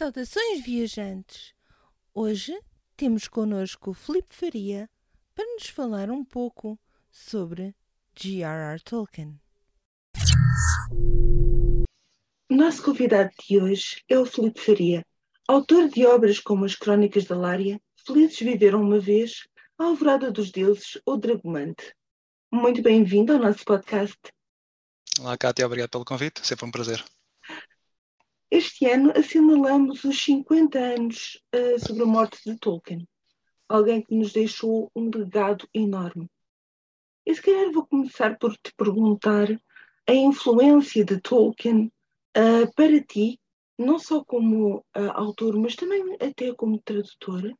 Saudações, viajantes! Hoje temos connosco o Filipe Faria para nos falar um pouco sobre J.R.R. Tolkien. O nosso convidado de hoje é o Filipe Faria, autor de obras como as Crónicas da Lária, Felizes Viveram Uma Vez, A Alvorada dos Deuses ou Dragomante. Muito bem-vindo ao nosso podcast. Olá, Cátia, obrigado pelo convite, sempre um prazer. Este ano assinalamos os 50 anos uh, sobre a morte de Tolkien, alguém que nos deixou um legado enorme. E se calhar vou começar por te perguntar a influência de Tolkien uh, para ti, não só como uh, autor, mas também até como tradutor,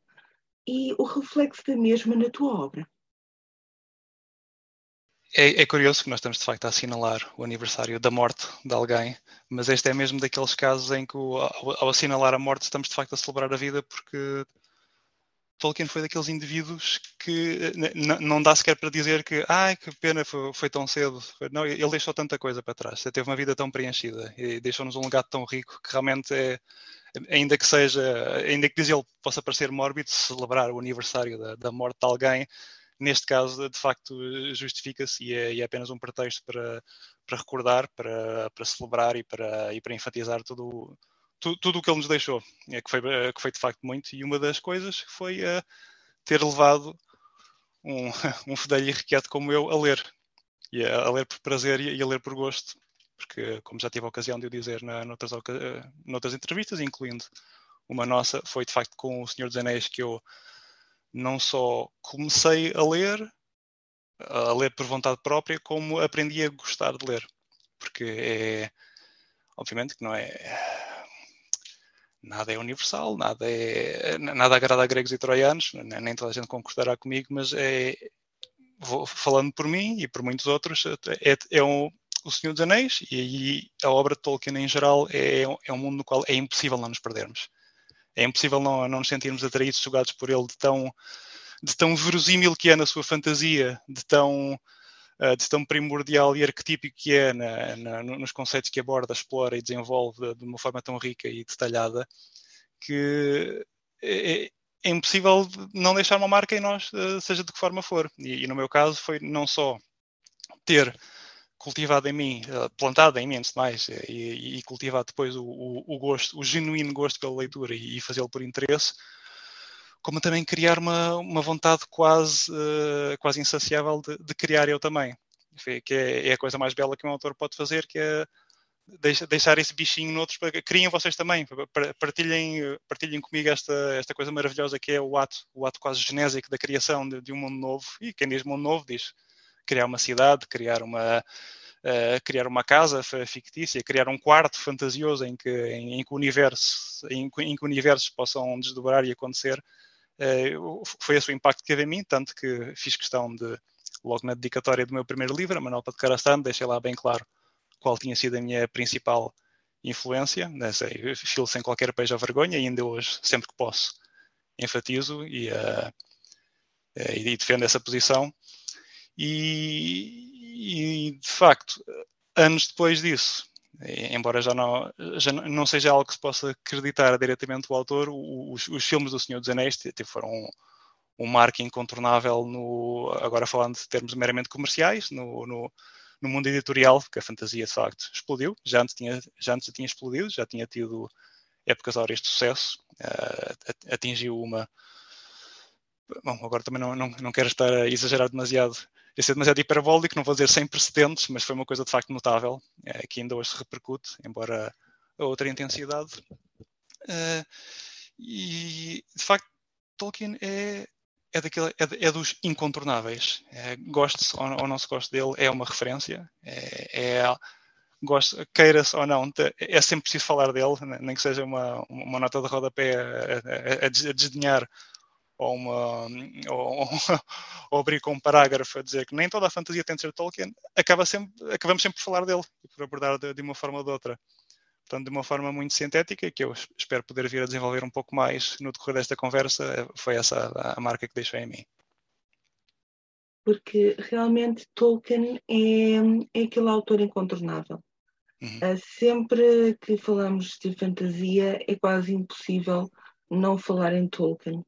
e o reflexo da mesma na tua obra. É, é, curioso que nós estamos de facto a assinalar o aniversário da morte de alguém, mas este é mesmo daqueles casos em que ao, ao assinalar a morte estamos de facto a celebrar a vida porque Tolkien foi daqueles indivíduos que não dá sequer para dizer que ai que pena foi, foi, tão cedo. Não, ele deixou tanta coisa para trás, ele teve uma vida tão preenchida e deixou-nos um legado tão rico que realmente é, ainda que seja, ainda que diz ele possa parecer mórbido, celebrar o aniversário da, da morte de alguém neste caso, de facto, justifica-se e, é, e é, apenas um pretexto para, para recordar, para, para celebrar e para, e para enfatizar tudo, tudo, tudo o que ele nos deixou, é, que, foi, que foi de facto muito. E uma das coisas foi uh, ter levado um, um fedelho irrequieto como eu a ler, e a, a ler por prazer e a, ler por gosto, porque, como já tive a ocasião de o dizer na, noutras, noutras entrevistas, incluindo uma nossa, foi de facto com o Senhor dos Anéis que eu não só comecei a ler, a ler por vontade própria, como aprendi a gostar de ler. Porque é, obviamente que não é, nada é universal, nada é, nada agrada a gregos e troianos, nem toda a gente concordará comigo, mas é, vou, falando por mim e por muitos outros, é, é um, o Senhor dos Anéis e, a obra de Tolkien em geral é, é um mundo no qual é impossível não nos perdermos é impossível não, não nos sentirmos atraídos, jogados por ele de tão, de tão verosímil que é na sua fantasia, de tão, uh, de tão primordial e arquetípico que é na, na, nos conceitos que aborda, explora e desenvolve de, uma forma tão rica e detalhada, que é, é, impossível não deixar uma marca em nós, uh, seja de que forma for. E, e no meu caso foi não só ter cultivado em mim, eh, plantado em mim antes de mais, eh, e, e cultivado depois o, o, o, gosto, o genuíno gosto pela leitura e, e fazê-lo por interesse, como também criar uma, uma vontade quase, uh, quase insaciável de, de, criar eu também. Que é, é, a coisa mais bela que um autor pode fazer, que é deixar esse bichinho noutros criem vocês também, partilhem, partilhem comigo esta, esta coisa maravilhosa que é o ato, o ato quase genésico da criação de, de um mundo novo, e quem diz mundo novo diz criar uma cidade, criar uma, uh, criar uma casa fictícia, criar um quarto fantasioso em que, em, em que, universo, em, em, que universos possam desdobrar e acontecer, uh, foi esse o impacto que teve em mim, tanto que fiz questão de, logo na dedicatória do meu primeiro livro, a Manuel de Carastano, deixei lá bem claro qual tinha sido a minha principal influência, né, filo sem qualquer pejo ou vergonha, e ainda hoje, sempre que posso, enfatizo e, uh, e defendo essa posição. E, e, de facto, anos depois disso, embora já não, já não seja algo que se possa acreditar diretamente o autor, os, os filmes do Senhor dos Anéis foram um, um marco incontornável no, agora falando de termos meramente comerciais, no, no, no, mundo editorial, que a fantasia de facto explodiu, já antes tinha, já antes tinha explodido, já tinha tido épocas áureas de sucesso, uh, atingiu uma... Bom, agora também não, não, não quero estar a exagerar demasiado ia ser demasiado hiperbólico, não vou dizer sem precedentes, mas foi uma coisa de facto notável, é, que ainda hoje se repercute, embora a outra intensidade. Uh, e de facto, Tolkien é, é, daquele, é, é dos incontornáveis. É, goste-se ou, ou, não se goste dele, é uma referência. É, é queira-se ou não, é sempre preciso falar dele, nem que seja uma, uma nota de rodapé a, a, a desdenhar ou, uma, ou, ou abrir com um parágrafo a dizer que nem toda a fantasia tem de ser Tolkien, acaba sempre, acabamos sempre por falar dele e por abordar de, de uma forma ou de outra. Portanto, de uma forma muito sintética, que eu espero poder vir a desenvolver um pouco mais no decorrer desta conversa, foi essa a, a marca que deixei em mim. Porque realmente Tolkien é, é aquele autor incontornável. Uhum. Uh, sempre que falamos de fantasia, é quase impossível não falar em Tolkien.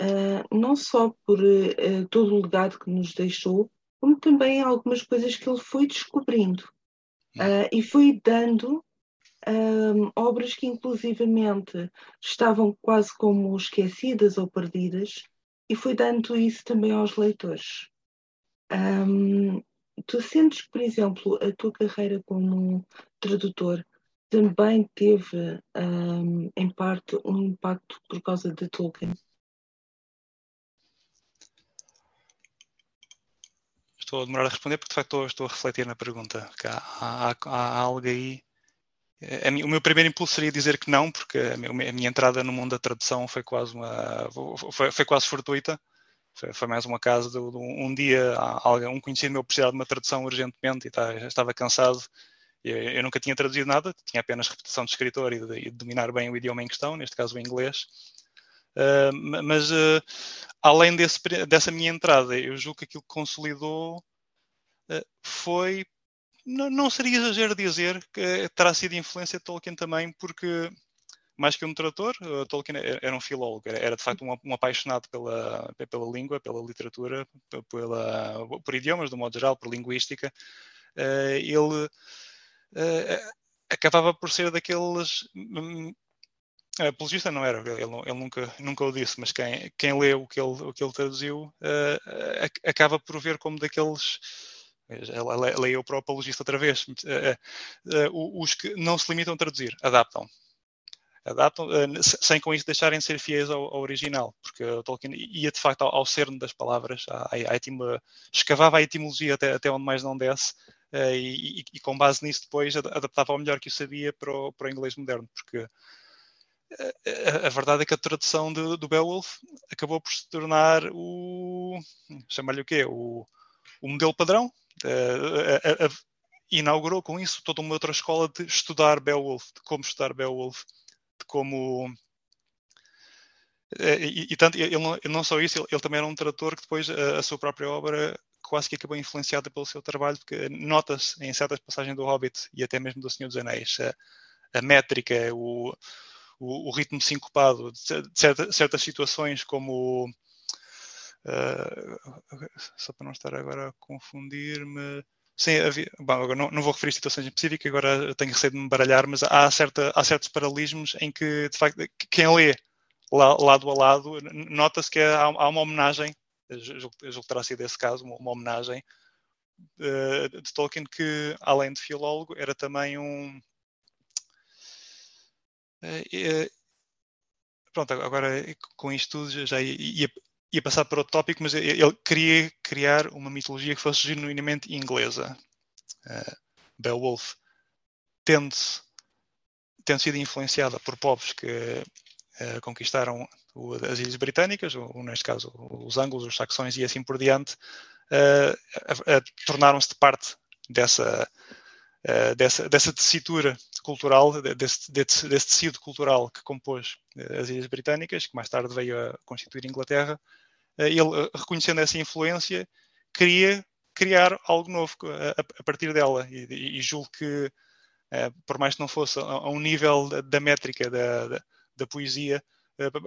Uh, não só por uh, todo o legado que nos deixou, como também algumas coisas que ele foi descobrindo uh, e foi dando obras que inclusivamente estavam quase como esquecidas ou perdidas e foi dando isso também aos leitores. Um, tu sentes que, por exemplo, a tua carreira como tradutor também teve, um, em parte, um impacto por causa de Tolkien? Estou a demorar a responder porque, de facto, estou, estou a refletir na pergunta. Há, há, há, algo aí. O meu primeiro impulso seria dizer que não, porque a minha, entrada no mundo da tradução foi quase uma foi, foi quase fortuita. Foi, foi, mais uma casa de, de um, dia alguém, um conhecido meu precisava de uma tradução urgentemente e tá, estava cansado eu, eu, nunca tinha traduzido nada, tinha apenas reputação de escritor e de, de, dominar bem o idioma em questão, neste caso o inglês. Uh, mas uh, além desse, dessa minha entrada, eu julgo que aquilo que consolidou uh, foi. Não, não, seria exagero dizer que terá sido influência de Tolkien também, porque mais que um tradutor, Tolkien era um filólogo, era, era de facto um, um, apaixonado pela, pela língua, pela literatura, pela, por idiomas, de um modo geral, por linguística. ele acabava por ser daqueles. Um, apologista não era, ele, ele, nunca, nunca o disse, mas quem, quem lê o que ele, o que ele traduziu uh, acaba por ver como daqueles. Leia para o apologista outra vez. Uh, os que não se limitam a traduzir, adaptam adaptam, sem com isso deixarem de ser fiéis ao, ao, original, porque Tolkien ia de facto ao, ao cerne das palavras, à, à escavava a etimologia até, até onde mais não desce, uh, e, e, com base nisso depois adaptava ao melhor que o sabia para o, para o inglês moderno, porque a, a, verdade é que a tradução de, do Beowulf acabou por se tornar o chamar-lhe o quê? O, o modelo padrão. Uh, inaugurou com isso toda uma outra escola de estudar Beowulf, de como estudar Beowulf, de como e, e, tanto ele não, só isso, ele, ele, também era um tradutor que depois a, a, sua própria obra quase que acabou influenciada pelo seu trabalho, porque nota-se em certas passagens do Hobbit e até mesmo do Senhor dos Anéis a, a métrica, o, o, o, ritmo sincopado de, certa, certas situações, como uh, só para não estar agora a confundir-me. Sim, havia, bom, não, não, vou referir situações específicas, agora tenho receio de me baralhar, mas há, certa, há certos paralelismos em que, de facto, quem lê lado a lado, nota-se que há, há uma homenagem julgo, julgo que terá sido esse caso, uma, uma homenagem uh, de Tolkien, que além de filólogo, era também um. Uh, pronto, agora com isto tudo já ia, ia passar para outro tópico, mas ele queria criar uma mitologia que fosse genuinamente inglesa. Uh, Beowulf, tendo, tendo sido influenciada por povos que uh, conquistaram as Ilhas Britânicas, ou, neste caso os ângulos, os saxões e assim por diante, uh, tornaram-se de parte dessa, dessa, dessa tessitura cultural, desse, desse, tecido cultural que compôs as Ilhas Britânicas, que mais tarde veio a constituir Inglaterra. ele, reconhecendo essa influência, queria criar algo novo a, a partir dela e, e julgo que, por mais que não fosse a, um nível da, métrica da, da, da poesia,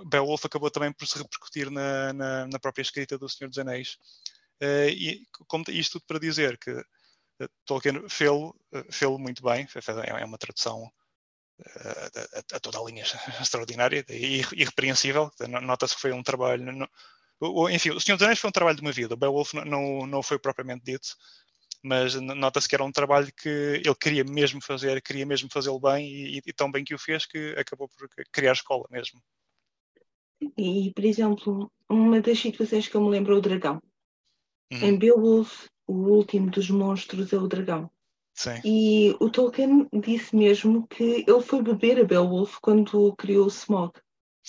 Beowulf acabou também por se repercutir na, na, na própria escrita do Senhor dos Anéis. E como, isto tudo para dizer que Tolkien fez-lo fez muito bem, é uma tradução a, a, toda a linha extraordinária e irrepreensível. Nota-se que foi um trabalho. No, enfim, o Senhor dos Anéis foi um trabalho de uma vida. Beowulf não, não, não foi propriamente dito, mas nota-se que era um trabalho que ele queria mesmo fazer, queria mesmo fazê-lo bem e, e, tão bem que o fez que acabou por criar escola mesmo. E, por exemplo, uma das situações que eu me lembro é o dragão. Uhum. Em Beowulf, o último dos monstros é o dragão. Sim. E o Tolkien disse mesmo que ele foi beber a Beowulf quando criou o Smog.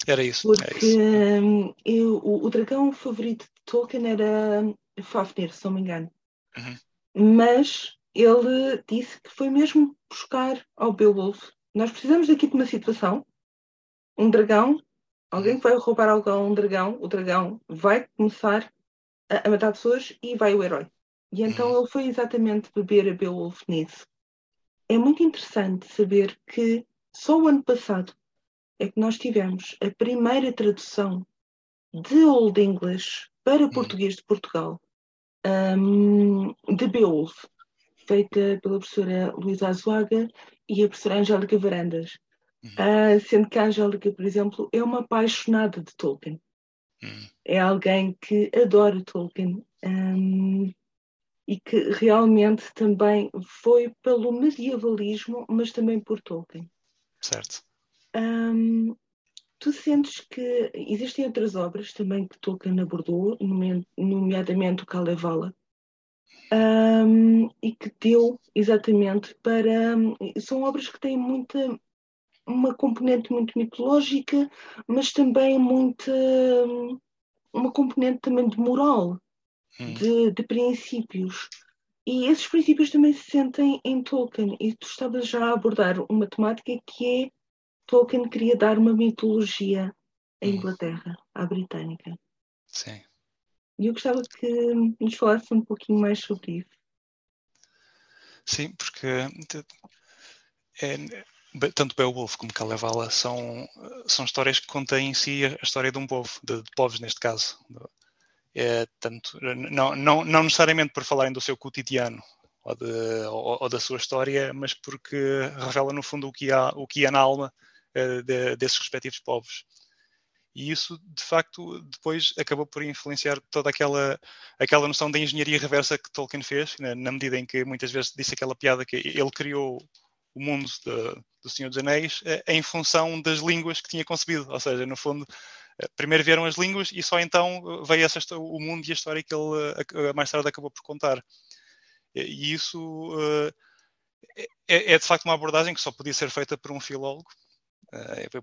Era isso. Porque era isso. Um, eu, o, o, dragão favorito de Tolkien era Fafnir, se não me engano. Uhum. Mas ele disse que foi mesmo buscar ao Beowulf. Nós precisamos aqui de uma situação, um dragão Alguém que vai roubar algo a um dragão, o dragão vai começar a, a matar pessoas e vai o herói. E então uhum. ele foi exatamente beber a Beowulf nisso. é muito interessante saber que só o ano passado é que nós tivemos a primeira tradução de Old English para hum. português de Portugal, um, de Beowulf, feita pela professora Luísa Azuaga e a professora Angélica Varandas. Uh, sendo que a Angélica, por exemplo, é uma apaixonada de Tolkien. Uhum. É alguém que adora Tolkien um, e que realmente também foi pelo medievalismo, mas também por Tolkien. Certo. Um, tu sentes que existem outras obras também que Tolkien abordou, nomeadamente o Kalevala, um, e que deu exatamente para. São obras que têm muita. uma componente muito mitológica, mas também muita. uma componente também de moral, hum. de, de princípios. E esses princípios também se sentem em Tolkien. E tu estavas já a abordar uma temática que é Tolkien queria dar uma mitologia à hum. Inglaterra, à britânica. Sim. E eu gostava que nos falasse um pouquinho mais sobre isso. Sim, porque é, tanto Beowulf como Kalevala são, são histórias que contêm em si a história de um povo, de, de povos neste caso. É, tanto, não, não, não necessariamente por falarem do seu cotidiano ou, de, ou, ou, da sua história, mas porque revela no fundo o que há, o que há na alma uh, de, desses respectivos povos. E isso, de facto, depois acabou por influenciar toda aquela, aquela noção da engenharia reversa que Tolkien fez, na, na medida em que muitas vezes disse aquela piada que ele criou o mundo de, do Senhor dos Anéis uh, em função das línguas que tinha concebido. Ou seja, no fundo, primeiro vieram as línguas e só então veio essa, o mundo e a história que ele mais tarde acabou por contar. E isso é, é, de facto uma abordagem que só podia ser feita por um filólogo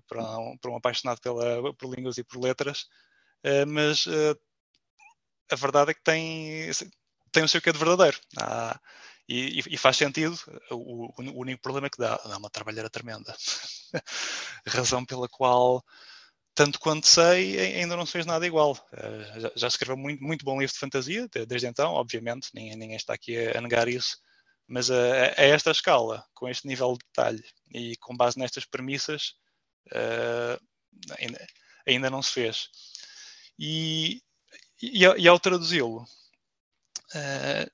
para, um, para um apaixonado pela, por línguas e por letras, mas a verdade é que tem, tem o seu quê de verdadeiro. Ah, e, e, faz sentido. O, o, único problema é que dá, dá uma trabalheira tremenda. Razão pela qual, tanto quanto sei, ainda não se fez nada igual. Uh, já, já, escreveu muito, muito bom livro de fantasia, desde então, obviamente, ninguém, ninguém está aqui a negar isso. Mas a, a, esta escala, com este nível de detalhe e com base nestas premissas, uh, ainda, ainda, não se fez. E, e, e ao traduzi-lo, uh,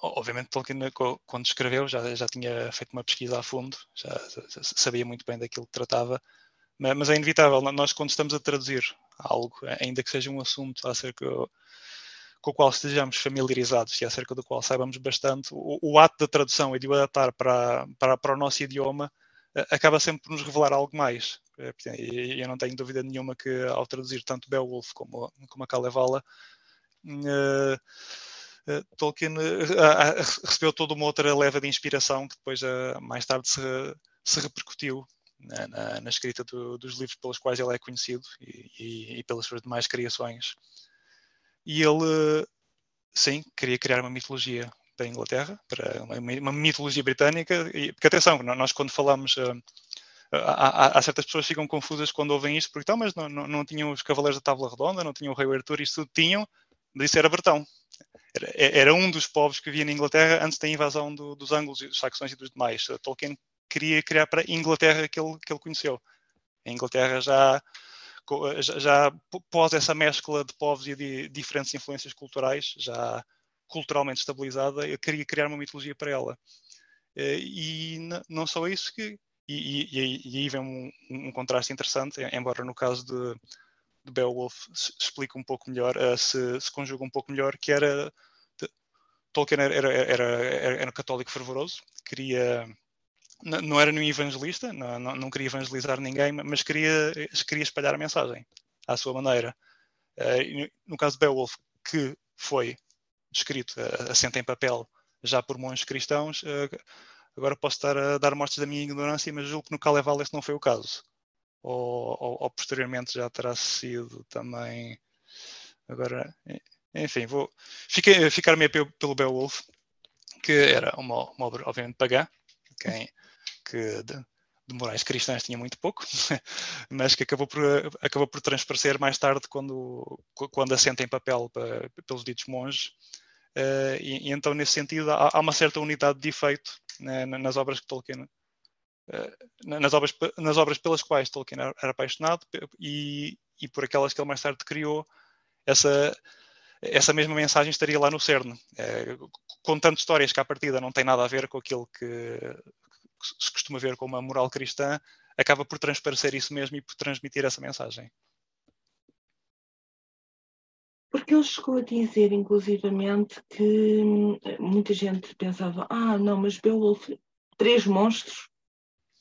obviamente Tolkien, quando escreveu, já, já tinha feito uma pesquisa a fundo, já, já sabia muito bem daquilo que tratava, mas, é inevitável, nós quando estamos a traduzir algo, ainda que seja um assunto acerca com o qual estejamos familiarizados e acerca do qual saibamos bastante, o, o ato da tradução e de o adaptar para, para, para o nosso idioma acaba sempre por nos revelar algo mais. Uh, e eu não tenho dúvida nenhuma que ao traduzir tanto Beowulf como, como a Kalevala, uh, Tolkien recebeu toda uma outra leva de inspiração que depois mais tarde se, se repercutiu na, na, na escrita do, dos livros pelos quais ele é conhecido e, e, e pelas suas demais criações. E ele, sim, queria criar uma mitologia para a Inglaterra, para uma, uma mitologia britânica. E, porque atenção, nós quando falamos. Uh, há, há, certas pessoas que ficam confusas quando ouvem isto, porque então, mas não, não, não tinham os Cavaleiros da Tábua Redonda, não tinham o Rei Arthur, isso tudo tinham, isso era Bretão. Era, era, um dos povos que havia na Inglaterra antes da invasão do, dos anglos, dos saxões e dos demais. Tolkien queria criar para a Inglaterra que ele, que ele conheceu. A Inglaterra já já, pós essa mescla de povos e de diferentes influências culturais, já culturalmente estabilizada, eu queria criar uma mitologia para ela. Eh, e não só isso, que, e, e, e aí vem um, um, contraste interessante, embora no caso de, de Beowulf se explique um pouco melhor, uh, se, se conjuga um pouco melhor, que era Tolkien era, era, era, era, católico fervoroso, queria não era nenhum evangelista, não, não, não, queria evangelizar ninguém, mas queria, queria espalhar a mensagem à sua maneira. Uh, no caso de Beowulf, que foi escrito, uh, assente em papel, já por monges cristãos, uh, agora posso estar a dar mortes da minha ignorância, mas julgo que no Kalevala esse não foi o caso. Ou, ou, ou, posteriormente já terá sido também. Agora, enfim, vou ficar meio pelo Beowulf, que era uma, uma obra, obviamente, pagã, quem, que de, de morais cristãs tinha muito pouco, mas que acabou por, acabou por transparecer mais tarde quando, quando assenta em papel para, pelos ditos monges, Uh, e, e, então, nesse sentido, há, há, uma certa unidade de efeito né, nas obras que Tolkien. Uh, nas, obras, nas obras pelas quais Tolkien era, era apaixonado e, e, por aquelas que ele mais tarde criou, essa, essa mesma mensagem estaria lá no cerne. Uh, contando histórias que, à partida, não têm nada a ver com aquilo que, que se costuma ver como a moral cristã, acaba por transparecer isso mesmo e por transmitir essa mensagem. Porque ele chegou a dizer, inclusivamente, que hum, muita gente pensava: ah, não, mas Beowulf, três monstros.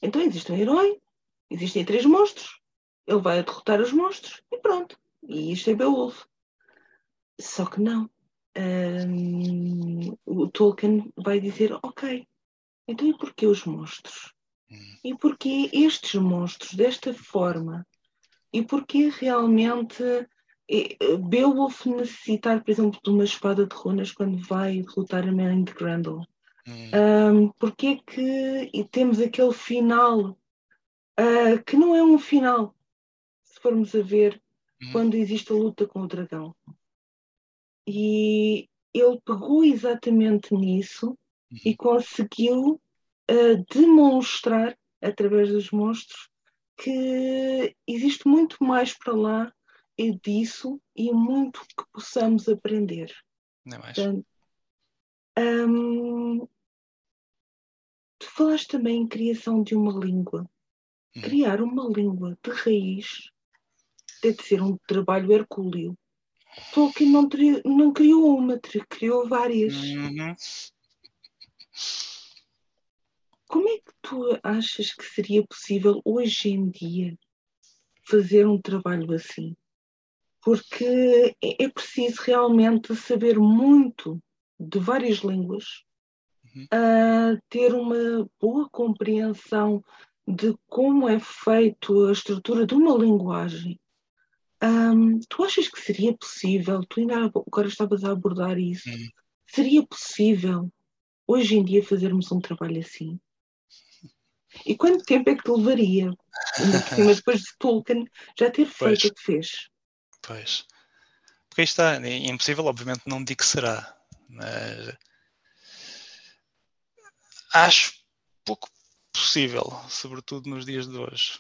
Então existe um herói, existem três monstros, ele vai derrotar os monstros e pronto. E isto é Beowulf. Só que não. Um, o Tolkien vai dizer: ok, então e porquê os monstros? Hum. E porquê estes monstros desta forma? E porquê realmente Beowulf necessitar, por exemplo, de uma espada de runas quando vai derrotar a Mary de Grendel? Hum. Um, porque é que temos aquele final uh, que não é um final, se formos a ver, hum. quando existe a luta com o dragão. E ele pegou exatamente nisso. E conseguiu uh, demonstrar, através dos monstros, que existe muito mais para lá é disso e muito que possamos aprender. Não é mais. Portanto, hum, tu falaste também em criação de uma língua. Hum. Criar uma língua de raiz deve ser um trabalho hercúleo. Tolkien não, não criou uma, criou várias. Uhum. Como é que tu achas que seria possível hoje em dia fazer um trabalho assim? porque é, é preciso realmente saber muito de várias línguas, uhum. uh, ter uma boa compreensão de como é feito a estrutura de uma linguagem. Um, tu achas que seria possível, tu ainda agora estavas a abordar isso, uhum. seria possível hoje em dia fazermos um trabalho assim? E quanto tempo é que te levaria? Ainda por cima, depois de Tolkien já ter feito o que fez. Pois. Porque está, é impossível, obviamente não digo que será, mas acho pouco possível, sobretudo nos dias de hoje.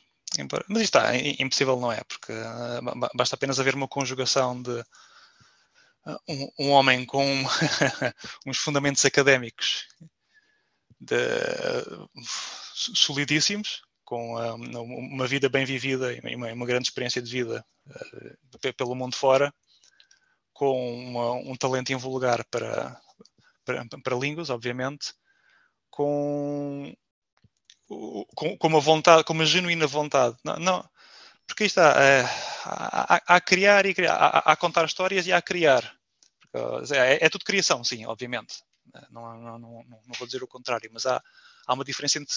Mas está, impossível não é, porque ah, basta apenas haver uma conjugação de um, um homem com uns fundamentos académicos de, solidíssimos, com uma vida bem vivida e uma, uma grande experiência de vida uh, pelo mundo fora, com uma, um talento invulgar para, para, para línguas, obviamente, com, com, com, uma vontade, com uma genuína vontade. Não, não porque está, é, há, há, criar e criar, há, há, contar histórias e há criar. É, é, tudo criação, sim, obviamente. Não, não, não, não, vou dizer o contrário, mas há, há uma diferença entre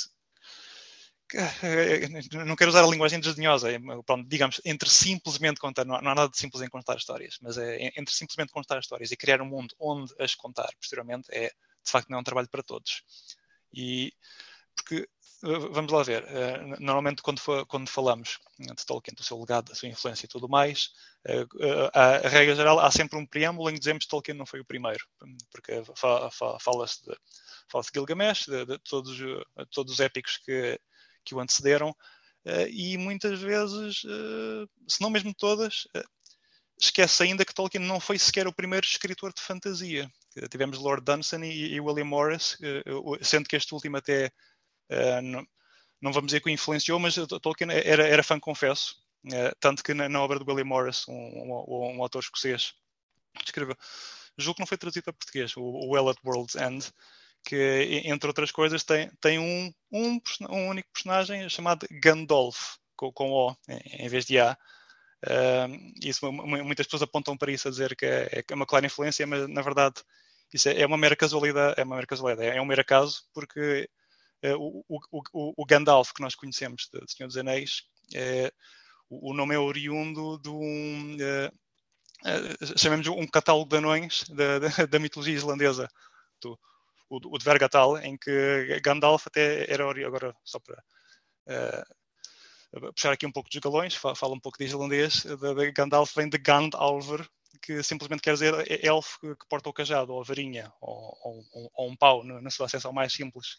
não quero usar a linguagem desdenhosa, é, pronto, digamos, entre simplesmente contar, não há nada de simples em contar histórias, mas é entre simplesmente contar histórias e criar um mundo onde as contar posteriormente é, de facto, não é um trabalho para todos. E, porque, vamos lá ver, eh, normalmente quando, quando falamos de Tolkien, do seu legado, da sua influência e tudo mais, eh, a, regra geral, há sempre um preâmbulo em que dizemos que Tolkien não foi o primeiro, porque fala-se de, fala de Gilgamesh, de, de todos, todos os épicos que que o antecederam, e muitas vezes, se não mesmo todas, esquece ainda que Tolkien não foi sequer o primeiro escritor de fantasia. Tivemos Lord Dunsany e William Morris, sendo que este último até não, não, vamos dizer que o influenciou, mas Tolkien era, era fã, confesso. tanto que na, na, obra de William Morris, um, um, um autor escocês, escreveu, julgo que não foi traduzido para português, o, o Well at World's End, que, entre outras coisas, tem, tem um, um, um único personagem chamado Gandalf, com, com O em, vez de A. Uh, isso, muitas pessoas apontam para isso a dizer que é, é uma clara influência, mas na verdade isso é, é, uma mera casualidade, é uma mera casualidade, é, um mero acaso, porque o, o, o, Gandalf que nós conhecemos de Senhor dos Anéis, é, o, nome é oriundo de um, uh, chamemos um catálogo de anões da, da, da mitologia islandesa, do, o, o Dvergatal, em que Gandalf até era agora só para uh, puxar aqui um pouco dos galões, fala um pouco de islandês, de, de Gandalf vem de Gandalfur, que simplesmente quer dizer elfo que, que porta o cajado, ou a varinha, ou, ou, ou um pau, na sua acessão mais simples.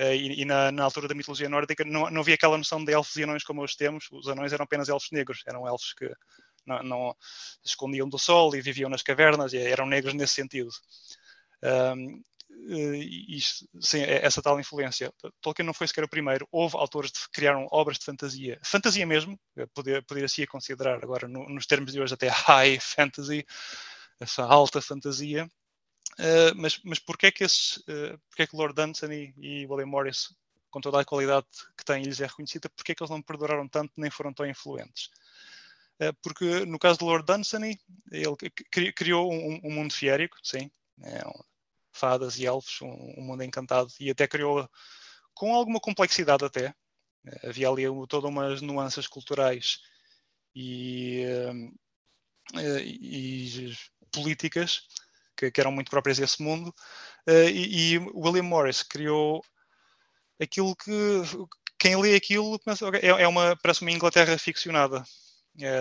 Uh, e, e na, na, altura da mitologia nórdica não, não havia aquela noção de elfos e anões como hoje temos, os anões eram apenas elfos negros, eram elfos que não, não se escondiam do sol e viviam nas cavernas e eram negros nesse sentido. Um, isto, sim, é essa tal influência. Tolkien não foi sequer o primeiro. Houve autores que criaram obras de fantasia, fantasia mesmo, poder, poderia-se considerar agora no, nos termos de hoje até high fantasy, essa alta fantasia. Uh, mas, mas porquê é que esses, uh, porquê é que Lord Dunsany e William Morris, com toda a qualidade que têm, lhes é reconhecida, porquê é que eles não perduraram tanto nem foram tão influentes? Uh, porque no caso de Lord Dunsany, ele criou um, um mundo fiérico, sim, é um, fadas e elfos, um, um, mundo encantado, e até criou com alguma complexidade até. Eh, havia ali todas umas nuances culturais e, e políticas que, que, eram muito próprias desse mundo. Uh, e, e, William Morris criou aquilo que quem lê aquilo é, é uma parece uma Inglaterra ficcionada.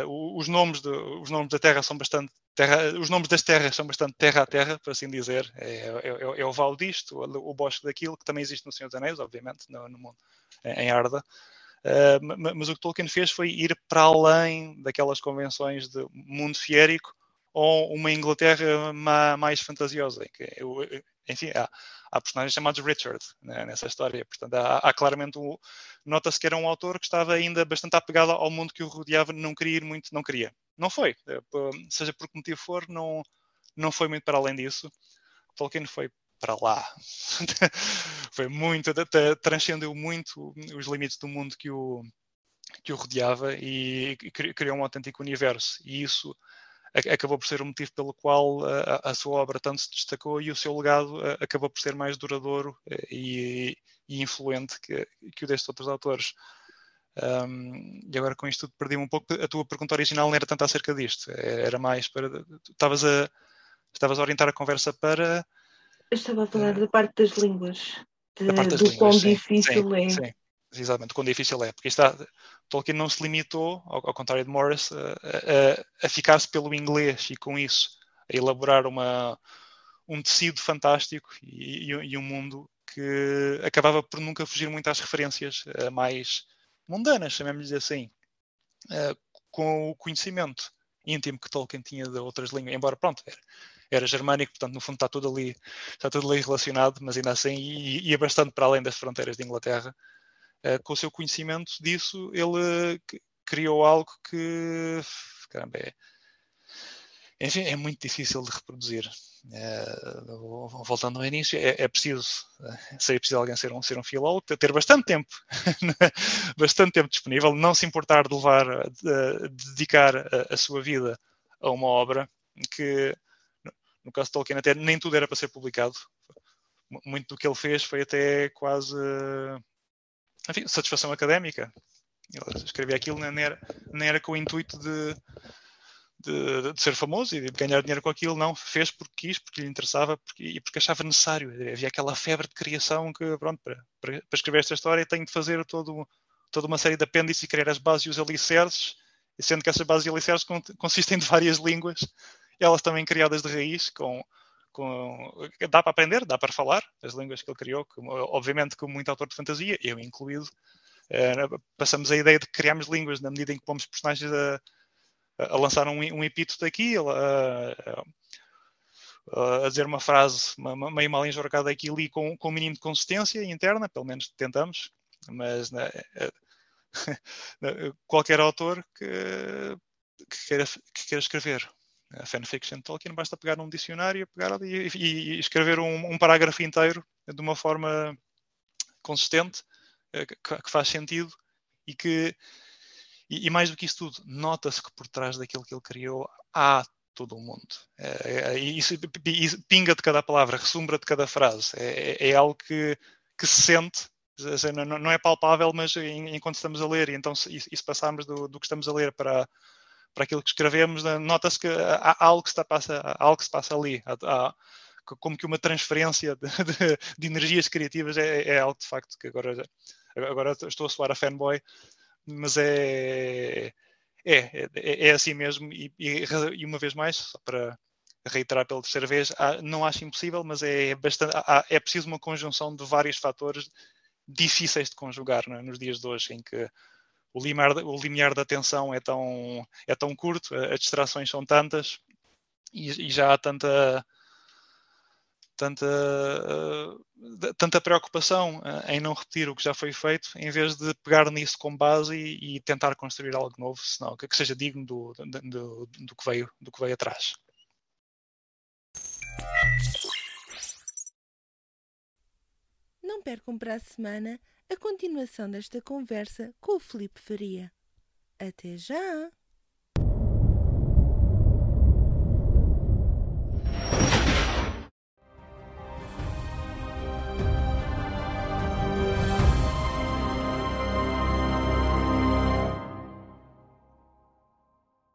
os nomes de, os nomes da Terra são bastante Terra, os nomes das terras são bastante terra a terra, por assim dizer. É, é, é, é o val disto, o, o, bosque daquilo, que também existe no Senhor dos Anéis, obviamente, no, no mundo, em Arda. Uh, mas o que Tolkien fez foi ir para além daquelas convenções de mundo fiérico ou uma Inglaterra mais fantasiosa. Enfim, há, há personagens chamados Richard né, nessa história. Portanto, há, há claramente um, nota-se que era um autor que estava ainda bastante apegado ao mundo que o rodeava, não queria ir muito, não queria. Não foi, eh, seja por que motivo for, não, não foi muito para além disso. Tolkien foi para lá. foi muito, transcendeu muito os limites do mundo que o, que o rodeava e criou um autêntico universo. E isso acabou por ser o motivo pelo qual a, a, sua obra tanto se destacou e o seu legado acabou por ser mais duradouro eh, e, e influente que, que o destes outros autores. Um, e agora com isto tudo perdi-me um pouco. A tua pergunta original não era tanto acerca disto, era mais para. Estavas a, estavas a orientar a conversa para. Eu estava a falar uh, da parte das línguas, de, parte das do línguas, quão sim, difícil sim, é. Sim, exatamente, quão difícil é. Porque está, Tolkien não se limitou, ao, ao contrário de Morris, a, a, a ficar-se pelo inglês e com isso a elaborar uma, um tecido fantástico e, e, e um mundo que acabava por nunca fugir muito às referências uh, mais mundanas, chamemos-lhe assim, uh, com o conhecimento íntimo que Tolkien tinha de outras línguas, embora pronto, era, era germânico, portanto no fundo está tudo ali, está tudo ali relacionado, mas ainda assim ia bastante para além das fronteiras de Inglaterra. Uh, com o seu conhecimento disso, ele criou algo que, caramba, é, enfim, é muito difícil de reproduzir. Uh, voltando ao início, é, é preciso, seria preciso alguém ser um, ser um filólogo, ter bastante tempo, bastante tempo disponível, não se importar de levar, de, de dedicar a, a, sua vida a uma obra que, no caso de Tolkien, até nem tudo era para ser publicado. Muito do que ele fez foi até quase, enfim, satisfação académica. Ele escrevia aquilo, nem era, nem era com o intuito de de, de, ser famoso e de ganhar dinheiro com aquilo, não, fez porque quis, porque lhe interessava porque, e porque achava necessário. Havia aquela febre de criação que, pronto, para, para, para escrever esta história tenho de fazer todo, toda uma série de apêndices e criar as bases e os alicerces, sendo que essas bases e alicerces consistem de várias línguas, elas também criadas de raiz, com, com, dá para aprender, dá para falar as línguas que ele criou, obviamente como muito autor de fantasia, eu incluído, uh, passamos a ideia de que criamos línguas na medida em que pomos personagens a a lançar um, um epíteto aqui, a, a, a, dizer uma frase uma, meio mal enjorcada aqui ali com, com um mínimo de consistência interna, pelo menos tentamos, mas né, qualquer autor que, que, queira, que queira escrever a fanfiction Tolkien, basta pegar um dicionário, pegar ali e, e escrever um, um, parágrafo inteiro de uma forma consistente, eh, que, que faz sentido e que e, e mais do que isso tudo, nota-se que por trás daquilo que ele criou há todo o mundo. É, é, isso, isso, pinga de cada palavra, ressumbra de cada frase. É, é algo que, que se sente, não, é palpável, mas enquanto estamos a ler, e então se, se passarmos do, do, que estamos a ler para, para aquilo que escrevemos, nota-se que há algo que, passa, algo que se passa ali. Há, há, como que uma transferência de, de, de energias criativas é, é, algo de facto que agora, agora estou a soar a fanboy, mas é, é, é, é assim mesmo, e, e, e, uma vez mais, só para reiterar pela terceira vez, não acho impossível, mas é, bastante, é preciso uma conjunção de vários fatores difíceis de conjugar é? nos dias de hoje, em que o o limiar da atenção é tão, é tão curto, as distrações são tantas e, e já há tanta tanta, uh, tanta preocupação uh, em não repetir o que já foi feito, em vez de pegar nisso com base e, e tentar construir algo novo, senão, que, seja digno do, do, do, que veio, do que veio atrás. Não percam para a semana a continuação desta conversa com o Felipe Faria. Até já!